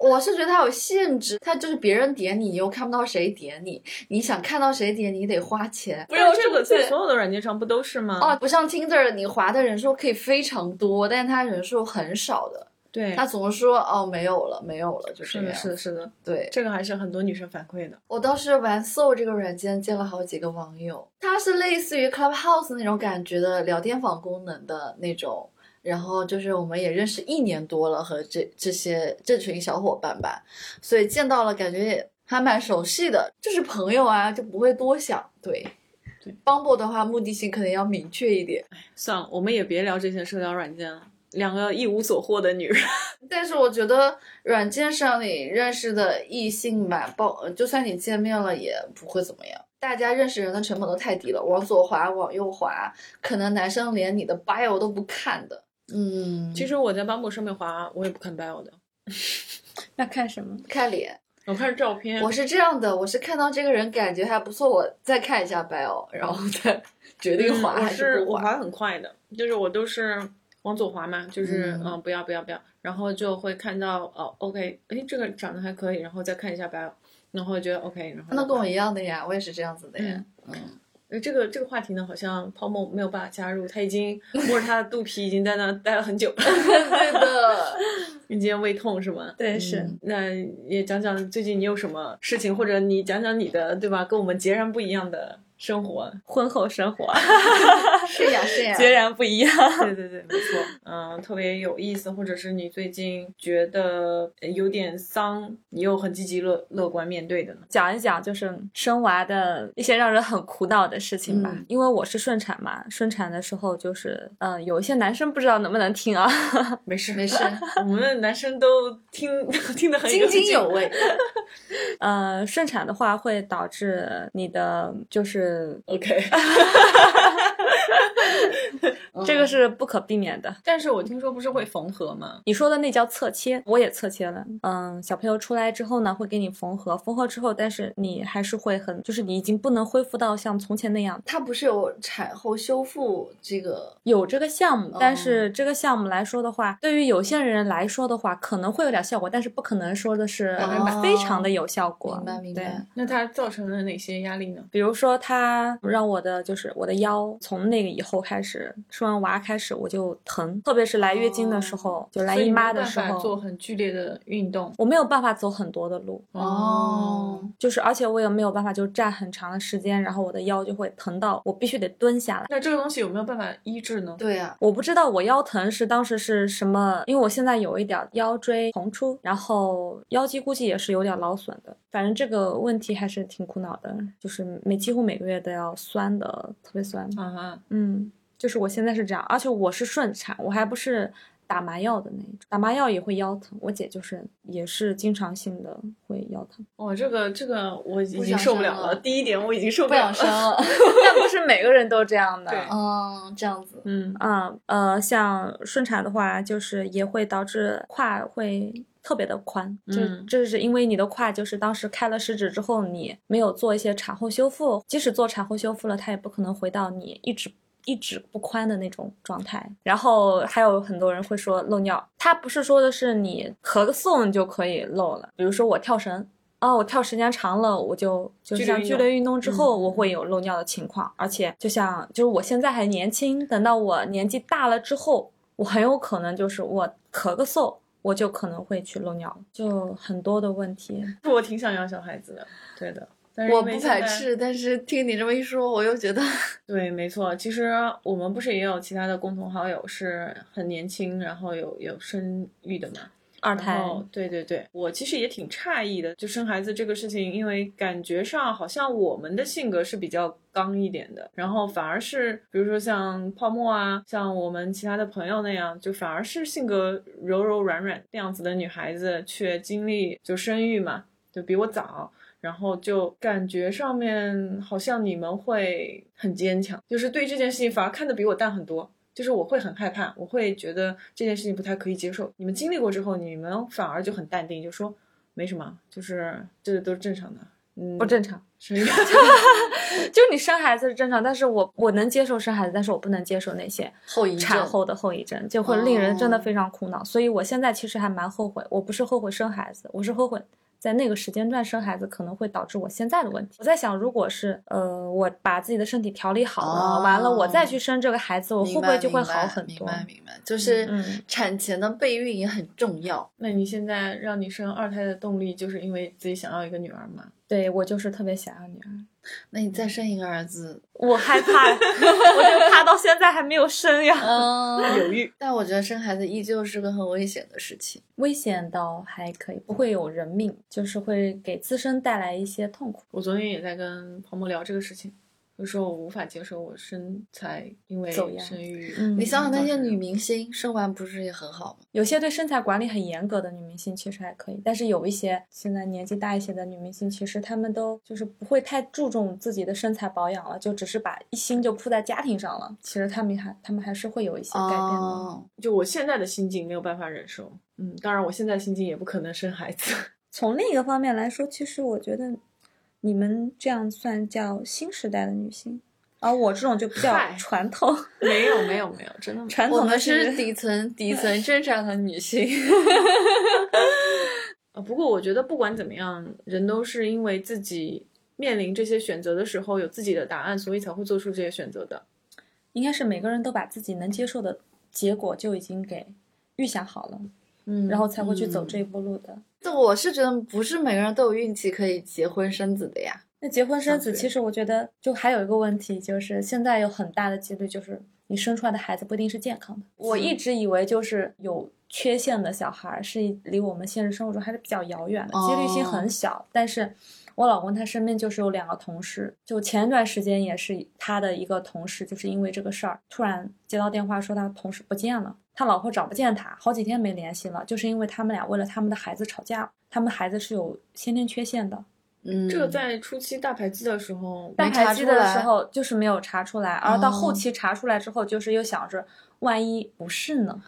我是觉得它有限制，它就是别人点你，你又看不到谁点你。你想看到谁点你，得花钱。不是这个在所有的软件上不都是吗？哦，不像 Tinder，你划的人数可以非常多，但是它人数很少的。对，他总是说哦没有了，没有了，就是是的，是的，是的。对，这个还是很多女生反馈的。我倒是玩 Soul 这个软件，见了好几个网友，它是类似于 Clubhouse 那种感觉的聊天房功能的那种。然后就是我们也认识一年多了，和这这些这群小伙伴吧，所以见到了感觉也还蛮熟悉的，就是朋友啊，就不会多想。对，对，Bumble 的话目的性可能要明确一点。算了，我们也别聊这些社交软件了，两个一无所获的女人。但是我觉得软件上你认识的异性吧，包就算你见面了也不会怎么样。大家认识人的成本都太低了，往左滑，往右滑，可能男生连你的 bio 都不看的。嗯，其实我在 Bumble 上面滑，我也不看 bio 的。那看什么？看脸。我看照片。我是这样的，我是看到这个人感觉还不错，我再看一下 bio，然后再决定滑还是不滑。我滑很快的，就是我都是往左滑嘛，就是嗯，不要不要不要，然后就会看到哦，OK，哎，这个长得还可以，然后再看一下 bio，然后觉得 OK，然后。那跟我一样的呀，我也是这样子的呀，嗯。呃，这个这个话题呢，好像泡沫没有办法加入，他已经摸着他的肚皮，已经在那待了很久了。对的，你今天胃痛是吗？对，是。那也讲讲最近你有什么事情，或者你讲讲你的，对吧？跟我们截然不一样的。生活，婚后生活，是呀是呀，截然不一样。对对对，没错。嗯，特别有意思，或者是你最近觉得有点丧，你又很积极乐乐观面对的呢？讲一讲就是生娃的一些让人很苦恼的事情吧。因为我是顺产嘛，顺产的时候就是，嗯，有一些男生不知道能不能听啊。没事没事，我们的男生都听 听得很津津有味。呃，顺产的话会导致你的就是。OK。这个是不可避免的。但是我听说不是会缝合吗？你说的那叫侧切，我也侧切了。嗯，小朋友出来之后呢，会给你缝合，缝合之后，但是你还是会很，就是你已经不能恢复到像从前那样。它不是有产后修复这个有这个项目，但是这个项目来说的话，对于有些人来说的话，可能会有点效果，但是不可能说的是非常的有效果。明白明白。那它造成了哪些压力呢？比如说，它让我的就是我的腰从那个以后开始生完娃开始我就疼，特别是来月经的时候，就来姨妈的时候，做很剧烈的运动，我没有办法走很多的路。哦，就是而且我也没有办法就站很长的时间，然后我的腰就会疼到我必须得蹲下来。那这个东西有没有办法医治呢？对呀，我不知道我腰疼是当时是什么，因为我现在有一点腰椎膨出，然后腰肌估计也是有点劳损的。反正这个问题还是挺苦恼的，就是每几乎每个月都要酸的，特别酸。啊哈，嗯，就是我现在是这样，而且我是顺产，我还不是打麻药的那种，打麻药也会腰疼。我姐就是也是经常性的会腰疼。哦，这个这个我已经受不了了。第一点我已经受不了生了，但不是每个人都这样的。嗯，这样子。嗯啊呃，像顺产的话，就是也会导致胯会。特别的宽，就这是因为你的胯就是当时开了食指之后，你没有做一些产后修复，即使做产后修复了，它也不可能回到你一直一指不宽的那种状态。然后还有很多人会说漏尿，它不是说的是你咳嗽就可以漏了。比如说我跳绳，哦，我跳时间长了，我就就像剧烈运动之后，我会有漏尿的情况。而且就像就是我现在还年轻，等到我年纪大了之后，我很有可能就是我咳个嗽。我就可能会去漏尿，就很多的问题。我挺想要小孩子的，对的。我不排斥，但是听你这么一说，我又觉得 对，没错。其实我们不是也有其他的共同好友是很年轻，然后有有生育的嘛？二胎，对对对，我其实也挺诧异的，就生孩子这个事情，因为感觉上好像我们的性格是比较刚一点的，然后反而是比如说像泡沫啊，像我们其他的朋友那样，就反而是性格柔柔软软那样子的女孩子，却经历就生育嘛，就比我早，然后就感觉上面好像你们会很坚强，就是对这件事情反而看得比我淡很多。就是我会很害怕，我会觉得这件事情不太可以接受。你们经历过之后，你们反而就很淡定，就说没什么，就是这个都是正常的。嗯，不正常 就你生孩子是正常，但是我我能接受生孩子，但是我不能接受那些后遗产后的后遗症，就会令人真的非常苦恼。所以我现在其实还蛮后悔，我不是后悔生孩子，我是后悔。在那个时间段生孩子可能会导致我现在的问题。我在想，如果是呃，我把自己的身体调理好了，完了我再去生这个孩子，我会不会就会好很多？明白明白，就是产前的备孕也很重要。那你现在让你生二胎的动力，就是因为自己想要一个女儿吗？对我就是特别想要女儿。那你再生一个儿子，我害怕，我就怕到现在还没有生呀，犹豫。但我觉得生孩子依旧是个很危险的事情，危险倒还可以，不会有人命，就是会给自身带来一些痛苦。我昨天也在跟庞博聊这个事情。就说我无法接受我身材因为生育，你想想那些女明星生完不是也很好吗？有些对身材管理很严格的女明星其实还可以，但是有一些现在年纪大一些的女明星，其实她们都就是不会太注重自己的身材保养了，就只是把一心就扑在家庭上了。其实她们还她们还是会有一些改变的。就我现在的心境没有办法忍受，嗯，当然我现在心境也不可能生孩子。从另一个方面来说，其实我觉得。你们这样算叫新时代的女性，而我这种就比较传统。没有没有没有，真的传统的是底层底层 正常的女性。啊，不过我觉得不管怎么样，人都是因为自己面临这些选择的时候有自己的答案，所以才会做出这些选择的。应该是每个人都把自己能接受的结果就已经给预想好了，嗯，然后才会去走这一步路的。这我是觉得不是每个人都有运气可以结婚生子的呀。那结婚生子，其实我觉得就还有一个问题，就是现在有很大的几率，就是你生出来的孩子不一定是健康的。我一直以为就是有缺陷的小孩是离我们现实生活中还是比较遥远的，几率性很小。但是我老公他身边就是有两个同事，就前一段时间也是他的一个同事，就是因为这个事儿突然接到电话说他同事不见了。他老婆找不见他，好几天没联系了，就是因为他们俩为了他们的孩子吵架。他们孩子是有先天缺陷的，嗯，这个在初期大排畸的时候，大排畸的时候就是没有查出来，而到后哦期查出来之后，就是又想着万一不是呢？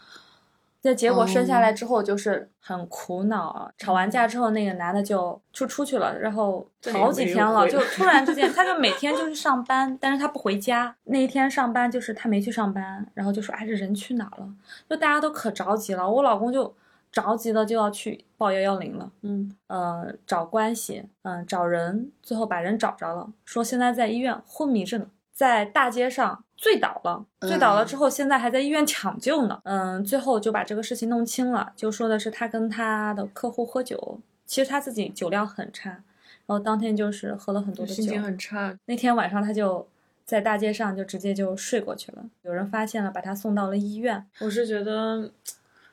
这结果生下来之后就是很苦恼啊。吵完架之后，那个男的就出出去了，然后好几天了，就 突然之间，他就每天就是上班，但是他不回家。那一天上班就是他没去上班，然后就说：“哎，这人去哪了？”就大家都可着急了，我老公就着急的就要去报幺幺零了。嗯，呃，找关系，嗯、找人，最后把人找着了，说现在在医院昏迷着呢，在大街上醉倒了，醉倒了之后，现在还在医院抢救呢。嗯，最后就把这个事情弄清了，就说的是他跟他的客户喝酒，其实他自己酒量很差，然后当天就是喝了很多的酒心情，很差。那天晚上他就在大街上就直接就睡过去了，有人发现了，把他送到了医院。我是觉得，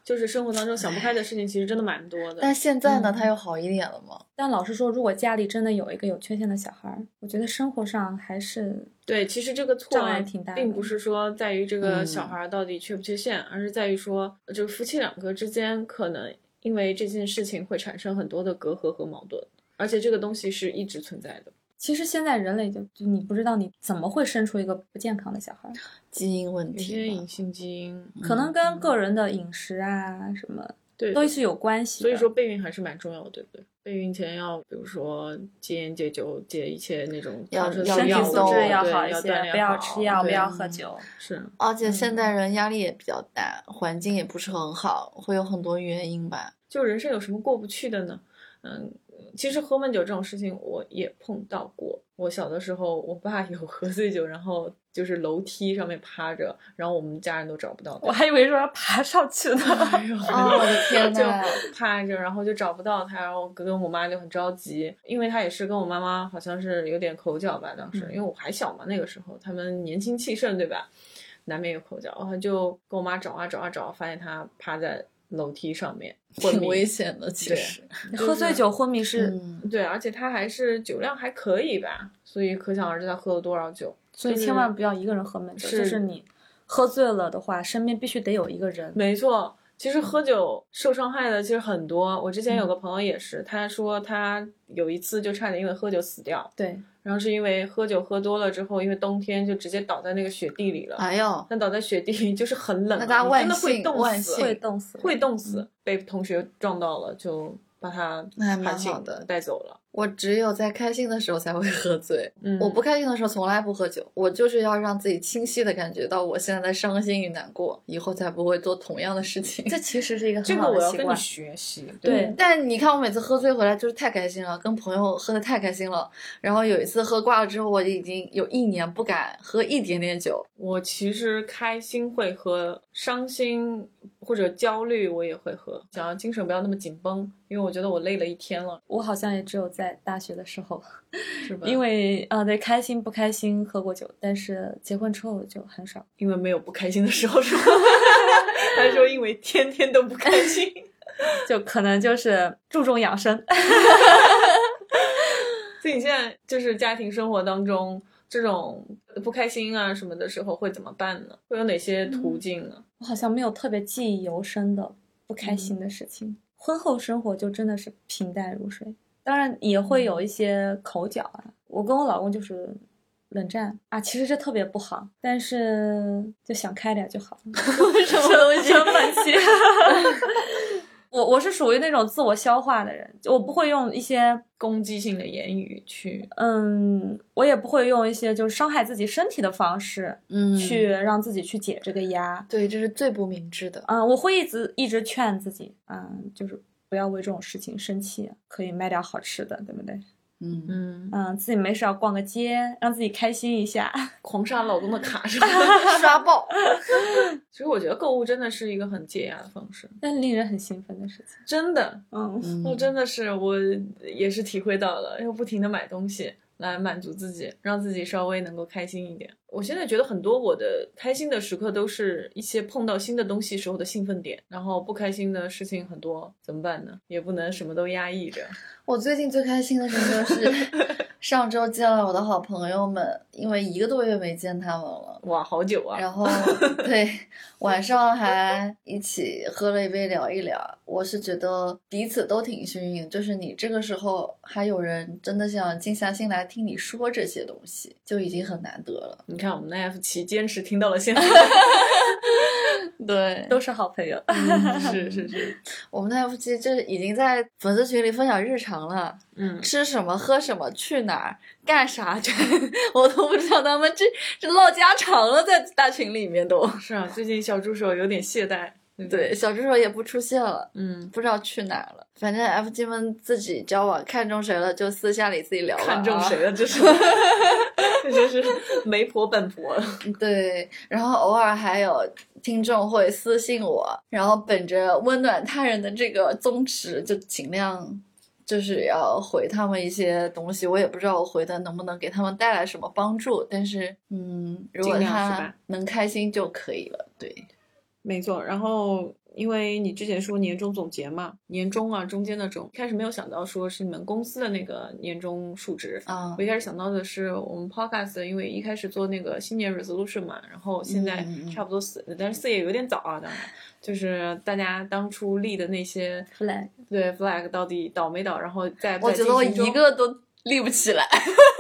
就是生活当中想不开的事情，其实真的蛮多的。但现在呢，嗯他又好一点了吗？但老实说，如果家里真的有一个有缺陷的小孩儿，我觉得生活上还是对，其实这个错障碍挺大的并不是说在于这个嗯小孩到底缺不缺陷，而是在于说，就是夫妻两个之间可能因为这件事情会产生很多的隔阂和矛盾，而且这个东西是一直存在的。其实现在人类就就你不知道你怎么会生出一个不健康的小孩儿，基因问题隐性基因，可能跟个人的饮食啊什么对，都是有关系。所以说备孕还是蛮重要的，对不对？备孕前要比如说戒烟、戒酒、戒一切那种要要身体素质要好一些，不要吃药，不要喝酒。是。而且现嗯代人压力也比较大，环境也不是很好，会有很多原因吧。就人生有什么过不去的呢？嗯，其实喝闷酒这种事情我也碰到过。我小的时候，我爸有喝醉酒，然后就是楼梯上面趴着，然后我们家人都找不到他。我还以为说要爬上去呢。哎呦哦，我的天 就呐，趴着，然后就找不到他，然后我哥跟我妈就很着急，因为他也是跟我妈妈好像是有点口角吧，当时、嗯因为我还小嘛，那个时候他们年轻气盛，对吧？难免有口角，然后就跟我妈找啊找啊找，发现他趴在楼梯上面 昏挺，危险的，其实。喝醉酒昏迷是，嗯，对，而且他还是酒量还可以吧，所以可想而知他喝了多少酒。所以千万不要一个人喝闷酒。是就是你喝醉了的话，身边必须得有一个人。没错，其实喝酒受伤害的其实很多。我之前有嗯个朋友也是，他说他有一次就差点因为喝酒死掉，对，然后是因为喝酒喝多了之后，因为冬天就直接倒在那个雪地里了。哎呦，那倒在雪地里就是很冷啊，那他真的会冻死，会冻死，会冻死，被同学撞到了，就把他那还蛮喊醒好的带走了。我只有在开心的时候才会喝醉，嗯，我不开心的时候从来不喝酒，我就是要让自己清晰的感觉到我现在在伤心与难过，以后才不会做同样的事情。这其实是一个这很个我要跟你好的习惯。学习。对但你看，我每次喝醉回来就是太开心了，跟朋友喝的太开心了。然后有一次喝挂了之后，我已经有一年不敢喝一点点酒。我其实开心会喝，伤心或者焦虑我也会喝，想要精神不要那么紧绷，因为我觉得我累了一天了，我好像也只有在大学的时候，是吧？因为呃，对，开心不开心喝过酒，但是结婚之后就很少。因为没有不开心的时候，是吧？还是说因为天天都不开心？就可能就是注重养生。所以你现在就是家庭生活当中这种不开心啊什么的时候会怎么办呢？会有哪些途径呢？我好像没有特别记忆犹深的不开心的事情。婚后生活就真的是平淡如水，当然也会有一些口角啊。我跟我老公就是冷战啊，其实这特别不好，但是就想开点就好了。什么？生闷气。我我是属于那种自我消化的人，我不会用一些攻击性的言语去，嗯，我也不会用一些就是伤害自己身体的方式嗯，去让自己去解这个压。对，这是最不明智的。嗯，我会一直一直劝自己，嗯，就是不要为这种事情生气，可以买点好吃的，对不对？嗯，嗯，嗯，自己没事要逛个街，让自己开心一下。狂刷老公的卡是吧？刷爆。其实我觉得购物真的是一个很解压的方式，但令人很兴奋的事情。真的，嗯，嗯我真的是我也是体会到了，要不停的买东西来满足自己，让自己稍微能够开心一点。我现在觉得很多我的开心的时刻都是一些碰到新的东西时候的兴奋点，然后不开心的事情很多，怎么办呢？也不能什么都压抑着。我最近最开心的时候是上周见了我的好朋友们，因为一个多月没见他们了，哇，好久啊！然后 对晚上还一起喝了一杯聊一聊。我是觉得彼此都挺幸运，就是你这个时候还有人真的想静下心来听你说这些东西，就已经很难得了。你看我们的 F 七坚持听到了现在。对，都是好朋友。是 是是，我们的 F 七就是已经在粉丝群里分享日常了。嗯，吃什么，喝什么，去哪儿，干啥，这 我都不知道。他们这这唠家常了，在大群里面都是啊。最近小助手有点懈怠，对，小助手也不出现了。嗯，不知道去哪儿了。反正 F G 们自己交往，看中谁了就私下里自己聊。看中谁了，这是，这就是媒婆本婆。对，然后偶尔还有。听众会私信我，然后本着温暖他人的这个宗旨，就尽量就是要回他们一些东西。我也不知道我回的能不能给他们带来什么帮助，但是嗯，如果他能开心就可以了。对，没错。然后。因为你之前说年终总结嘛，年终啊，中间的种，开始没有想到说是你们公司的那个年终数值啊，我一开始想到的是我们 podcast，因为一开始做那个新年 resolution 嘛，然后现在差不多四，但是四也有点早啊，当然，就是大家当初立的那些 flag，对 flag 到底倒没倒，然后再我觉得我一个都立不起来，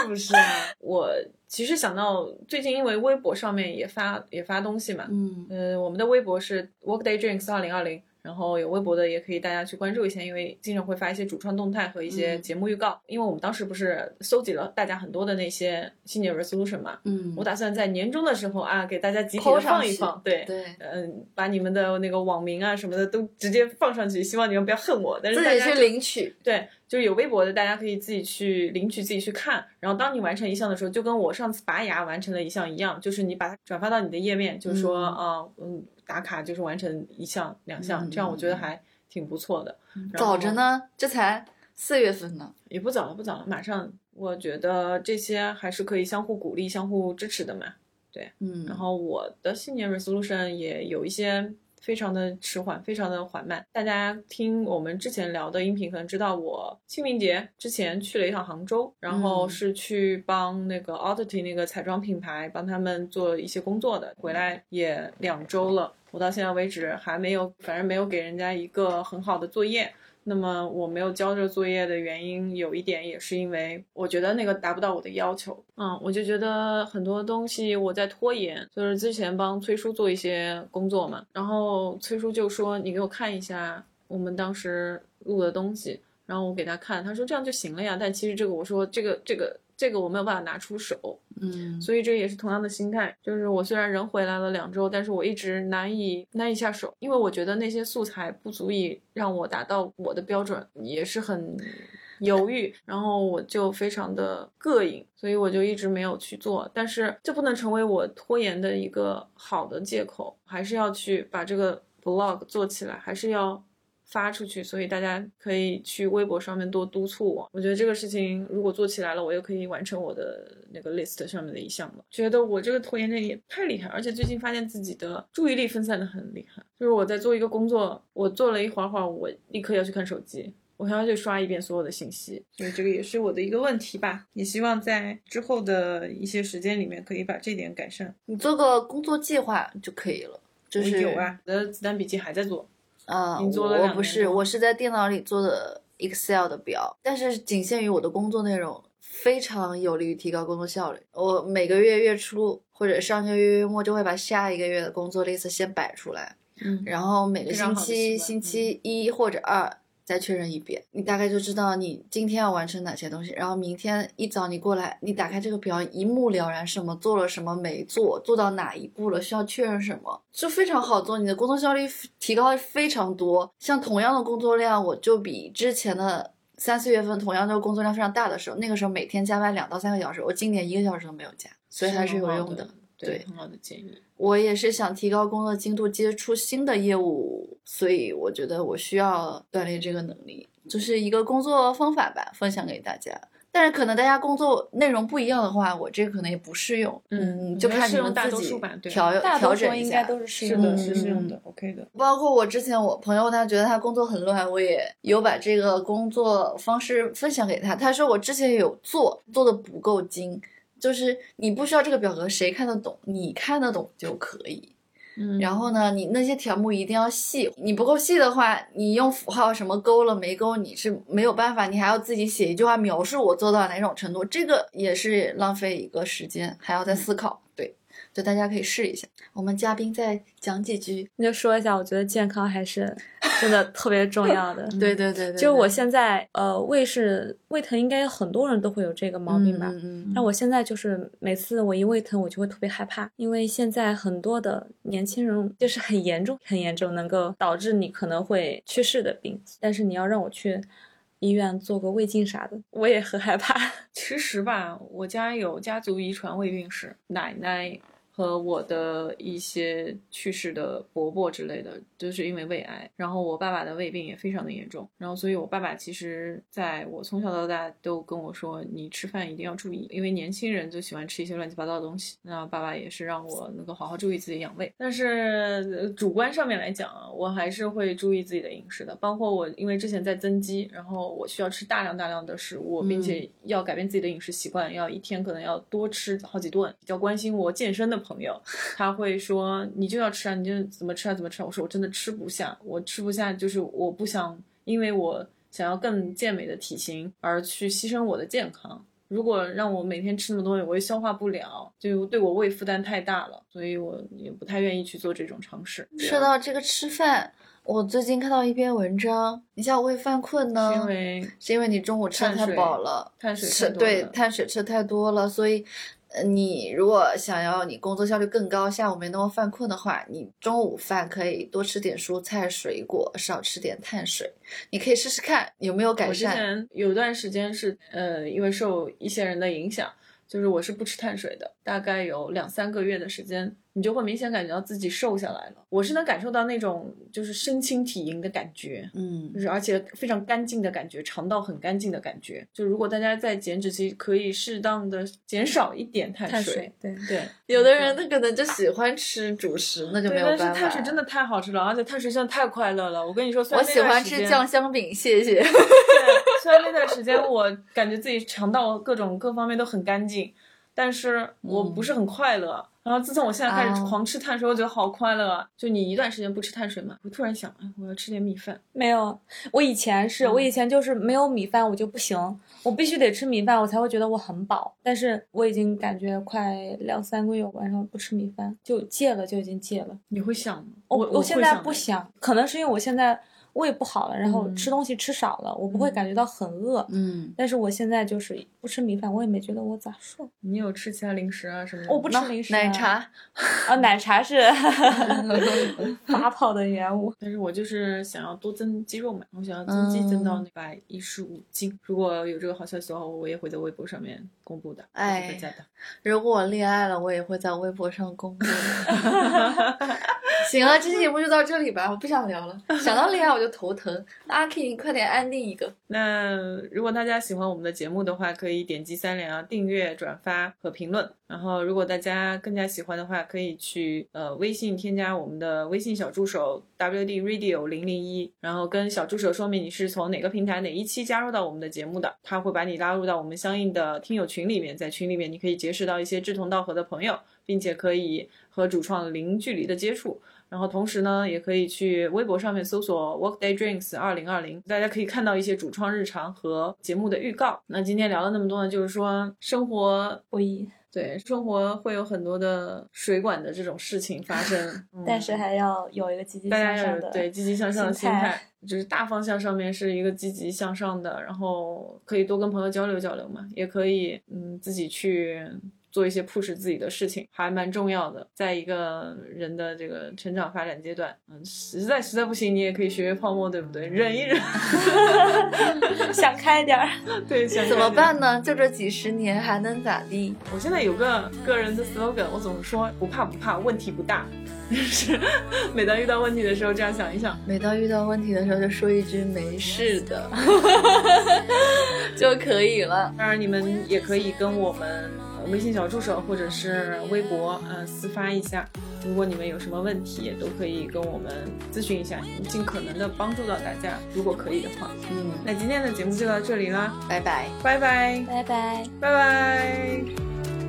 是不是啊？我。其实想到最近，因为微博上面也发也发东西嘛，嗯，呃，我们的微博是 Workday Drinks 二零二零。然后有微博的也可以大家去关注一下，因为经常会发一些主创动态和一些节目预告。因为我们当时不是搜集了大家很多的那些新年 resolution 嘛，嗯，我打算在年终的时候啊，给大家集体的放一放，对对，嗯，把你们的那个网名啊什么的都直接放上去，希望你们不要恨我。但是大家去领取，对，就是有微博的，大家可以自己去领取，自己去看。然后当你完成一项的时候，就跟我上次拔牙完成了一项一样，就是你把它转发到你的页面，就是说啊，嗯。打卡就是完成一项两项，这样我觉得还挺不错的。早着呢，这才四月份呢，也不早了，不早了，马上。我觉得这些还是可以相互鼓励、相互支持的嘛。对，嗯。然后我的新年 resolution 也有一些。非常的迟缓，非常的缓慢。大家听我们之前聊的音频，可能知道我清明节之前去了一趟杭州，然后是去帮那个 Audity 那个彩妆品牌帮他们做一些工作的。回来也两周了，我到现在为止还没有，反正没有给人家一个很好的作业。那么我没有交这个作业的原因，有一点也是因为我觉得那个达不到我的要求。嗯，我就觉得很多东西我在拖延。就是之前帮崔叔做一些工作嘛，然后崔叔就说：“你给我看一下我们当时录的东西。”然后我给他看，他说：“这样就行了呀。”但其实这个我说这个这个。这个我没有办法拿出手，嗯，所以这也是同样的心态，就是我虽然人回来了两周，但是我一直难以难以下手，因为我觉得那些素材不足以让我达到我的标准，也是很犹豫，然后我就非常的膈应，所以我就一直没有去做，但是这不能成为我拖延的一个好的借口，还是要去把这个 vlog 做起来，还是要。发出去，所以大家可以去微博上面多督促我。我觉得这个事情如果做起来了，我又可以完成我的那个 list 上面的一项了。觉得我这个拖延症也太厉害，而且最近发现自己的注意力分散的很厉害。就是我在做一个工作，我做了一会儿会儿，我立刻要去看手机，我还要去刷一遍所有的信息。所以这个也是我的一个问题吧。也希望在之后的一些时间里面可以把这点改善。你做个工作计划就可以了。就是有啊，我的子弹笔记还在做。啊，我不是，我是在电脑里做的 Excel 的表，但是仅限于我的工作内容，非常有利于提高工作效率。我每个月月初或者上个月月末就会把下一个月的工作 list 先摆出来，嗯，然后每个星期星期一或者二。再确认一遍，你大概就知道你今天要完成哪些东西。然后明天一早你过来，你打开这个表，一目了然，什么做了，什么没做，做到哪一步了，需要确认什么，就非常好做。你的工作效率提高非常多。像同样的工作量，我就比之前的三四月份同样的工作量非常大的时候，那个时候每天加班两到三个小时，我今年一个小时都没有加，所以还是有用的。对，很好的建议。我也是想提高工作精度，接触新的业务，所以我觉得我需要锻炼这个能力，就是一个工作方法吧，分享给大家。但是可能大家工作内容不一样的话，我这可能也不适用。嗯，就看你们自己调调整一下。都是是的，是适用的，OK 的。包括我之前我朋友他觉得他工作很乱，我也有把这个工作方式分享给他。他说我之前有做，做的不够精，就是你不需要这个表格谁看得懂，你看得懂就可以。嗯，然后呢，你那些条目一定要细，你不够细的话，你用符号什么勾了没勾，你是没有办法，你还要自己写一句话描述我做到哪种程度，这个也是浪费一个时间，还要再思考。对，就大家可以试一下。我们嘉宾再讲几句，那就说一下，我觉得健康还是。真的特别重要的，对对对对，就我现在呃胃是胃疼，应该很多人都会有这个毛病吧。嗯嗯。那我现在就是每次我一胃疼，我就会特别害怕，因为现在很多的年轻人就是很严重、很严重，能够导致你可能会去世的病。但是你要让我去医院做个胃镜啥的，我也很害怕。其实吧，我家有家族遗传胃病史，奶奶。和我的一些去世的伯伯之类的，都是因为胃癌。然后我爸爸的胃病也非常的严重。然后，所以我爸爸其实在我从小到大都跟我说，你吃饭一定要注意，因为年轻人就喜欢吃一些乱七八糟的东西。那爸爸也是让我能够好好注意自己养胃。但是主观上面来讲啊，我还是会注意自己的饮食的。包括我，因为之前在增肌，然后我需要吃大量大量的食物，并且要改变自己的饮食习惯，要一天可能要多吃好几顿。比较关心我健身的。朋友，他会说你就要吃啊，你就怎么吃啊，怎么吃啊？我说我真的吃不下，我吃不下，就是我不想，因为我想要更健美的体型而去牺牲我的健康。如果让我每天吃那么多东西，我也消化不了，就对我胃负担太大了，所以我也不太愿意去做这种尝试。说到这个吃饭，我最近看到一篇文章，你像胃犯困呢，是因为是因为你中午吃太饱了，碳水吃对碳水吃太多了，所以。呃，你如果想要你工作效率更高，下午没那么犯困的话，你中午饭可以多吃点蔬菜水果，少吃点碳水。你可以试试看有没有改善。我之前有段时间是，呃，因为受一些人的影响，就是我是不吃碳水的，大概有两三个月的时间。你就会明显感觉到自己瘦下来了。我是能感受到那种就是身轻体盈的感觉，嗯，就是而且非常干净的感觉，肠道很干净的感觉。就如果大家在减脂期，可以适当的减少一点碳水。对对，有的人他可能就喜欢吃主食，那就没有办法。但是碳水真的太好吃了，而且碳水真的太快乐了。我跟你说，我喜欢吃酱香饼，谢谢。对，虽然那段时间我感觉自己肠道各种各方面都很干净，但是我不是很快乐。然后自从我现在开始狂吃碳水，我觉得好快乐啊！就你一段时间不吃碳水嘛，我突然想，哎，我要吃点米饭。没有，我以前是我以前就是没有米饭我就不行，我必须得吃米饭，我才会觉得我很饱。但是我已经感觉快两三个月晚上不吃米饭就戒了，就已经戒了。你会想吗？我我现在不想，可能是因为我现在。胃不好了，然后吃东西吃少了，我不会感觉到很饿。嗯，但是我现在就是不吃米饭，我也没觉得我咋瘦。你有吃其他零食啊什么？我不吃零食。奶茶啊，奶茶是 发泡的原物。但是我就是想要多增肌肉嘛，我想要增肌增到一百一十五斤。如果有这个好消息的话，我也会在微博上面公布的。哎，大家的。如果我恋爱了，我也会在微博上公布的。行了，这期节目就到这里吧，我不想聊了。想到恋爱我就头疼。阿 King，快点安定一个。那如果大家喜欢我们的节目的话，可以点击三连啊，订阅、转发和评论。然后，如果大家更加喜欢的话，可以去呃微信添加我们的微信小助手 WD Radio 零零一，然后跟小助手说明你是从哪个平台哪一期加入到我们的节目的，他会把你拉入到我们相应的听友群里面，在群里面你可以结识到一些志同道合的朋友，并且可以和主创零距离的接触。然后同时呢，也可以去微博上面搜索 Workday Drinks 二零二零，大家可以看到一些主创日常和节目的预告。那今天聊了那么多呢，就是说生活不易，对，生活会有很多的水管的这种事情发生，但是还要有一个积极向上的对积极向上的心态，就是大方向上面是一个积极向上的，然后可以多跟朋友交流交流嘛，也可以嗯自己去。做一些 push 自己的事情还蛮重要的，在一个人的这个成长发展阶段，嗯，实在实在不行，你也可以学学泡沫，对不对？忍一忍 想开点儿。对，想怎么办呢？就这几十年还能咋地？我现在有个个人的 slogan，我总是说不怕不怕，问题不大。就是每当遇到问题的时候，这样想一想；每当遇到问题的时候，就说一句没事的。就可以了。当然，你们也可以跟我们微信小助手或者是微博，呃，私发一下。如果你们有什么问题，都可以跟我们咨询一下，尽可能的帮助到大家。如果可以的话，嗯，那今天的节目就到这里啦，拜拜，拜拜，拜拜，拜拜。